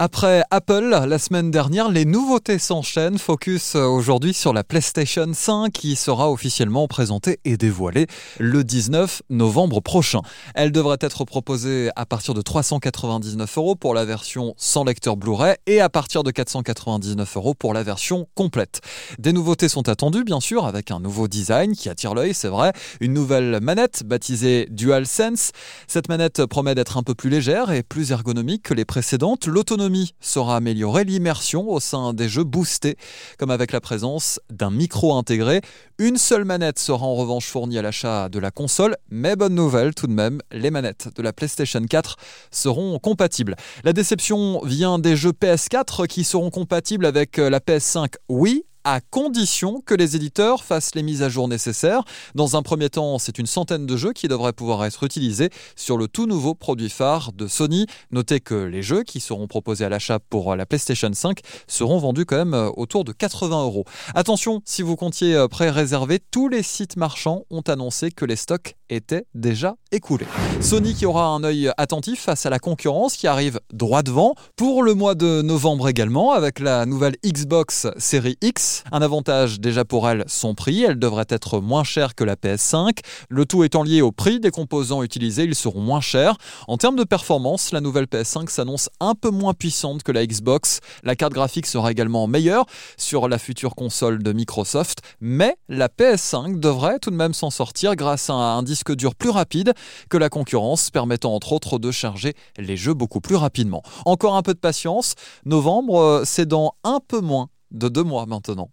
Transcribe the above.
Après Apple, la semaine dernière, les nouveautés s'enchaînent. Focus euh, aujourd'hui sur la PlayStation 5 qui sera officiellement présentée et dévoilée le 19 novembre prochain. Elle devrait être proposée à partir de 399 euros pour la version sans lecteur Blu-ray et à partir de 499 euros pour la version complète. Des nouveautés sont attendues, bien sûr, avec un nouveau design qui attire l'œil, c'est vrai. Une nouvelle manette baptisée DualSense. Cette manette promet d'être un peu plus légère et plus ergonomique que les précédentes. L'autonomie sera améliorée, l'immersion au sein des jeux boostés, comme avec la présence d'un micro intégré. Une seule manette sera en revanche fournie à l'achat de la console, mais bonne nouvelle tout de même, les manettes de la PlayStation 4 seront compatibles. La déception vient des jeux PS4 qui seront compatibles avec la PS5 oui à condition que les éditeurs fassent les mises à jour nécessaires. Dans un premier temps, c'est une centaine de jeux qui devraient pouvoir être utilisés sur le tout nouveau produit phare de Sony. Notez que les jeux qui seront proposés à l'achat pour la PlayStation 5 seront vendus quand même euh, autour de 80 euros. Attention, si vous comptiez euh, pré-réserver, tous les sites marchands ont annoncé que les stocks étaient déjà écoulés. Sony qui aura un œil attentif face à la concurrence qui arrive droit devant pour le mois de novembre également avec la nouvelle Xbox Series X un avantage déjà pour elle, son prix. Elle devrait être moins chère que la PS5. Le tout étant lié au prix des composants utilisés, ils seront moins chers. En termes de performance, la nouvelle PS5 s'annonce un peu moins puissante que la Xbox. La carte graphique sera également meilleure sur la future console de Microsoft, mais la PS5 devrait tout de même s'en sortir grâce à un disque dur plus rapide que la concurrence, permettant entre autres de charger les jeux beaucoup plus rapidement. Encore un peu de patience, novembre, euh, c'est dans un peu moins de deux mois maintenant.